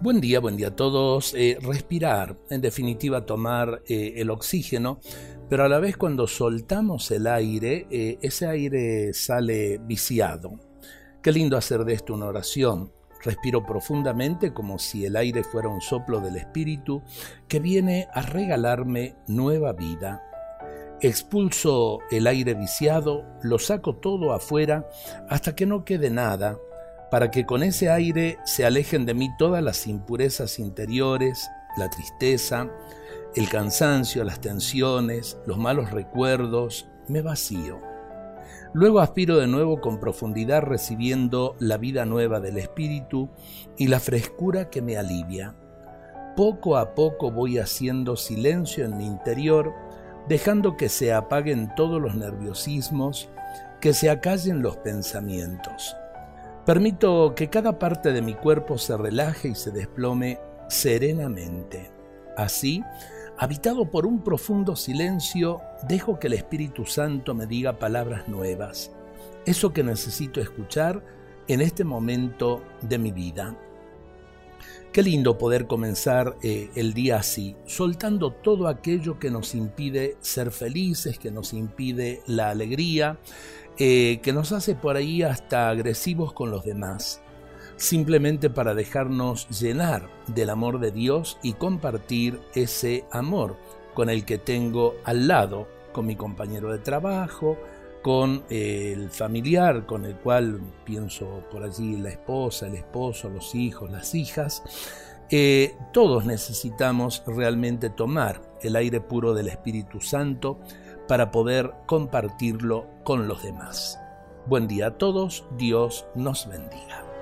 Buen día, buen día a todos. Eh, respirar, en definitiva tomar eh, el oxígeno, pero a la vez cuando soltamos el aire, eh, ese aire sale viciado. Qué lindo hacer de esto una oración. Respiro profundamente como si el aire fuera un soplo del Espíritu que viene a regalarme nueva vida. Expulso el aire viciado, lo saco todo afuera hasta que no quede nada para que con ese aire se alejen de mí todas las impurezas interiores, la tristeza, el cansancio, las tensiones, los malos recuerdos, me vacío. Luego aspiro de nuevo con profundidad recibiendo la vida nueva del Espíritu y la frescura que me alivia. Poco a poco voy haciendo silencio en mi interior, dejando que se apaguen todos los nerviosismos, que se acallen los pensamientos. Permito que cada parte de mi cuerpo se relaje y se desplome serenamente. Así, habitado por un profundo silencio, dejo que el Espíritu Santo me diga palabras nuevas, eso que necesito escuchar en este momento de mi vida. Qué lindo poder comenzar eh, el día así, soltando todo aquello que nos impide ser felices, que nos impide la alegría, eh, que nos hace por ahí hasta agresivos con los demás, simplemente para dejarnos llenar del amor de Dios y compartir ese amor con el que tengo al lado, con mi compañero de trabajo, con el familiar con el cual pienso por allí la esposa, el esposo, los hijos, las hijas. Eh, todos necesitamos realmente tomar el aire puro del Espíritu Santo para poder compartirlo con los demás. Buen día a todos, Dios nos bendiga.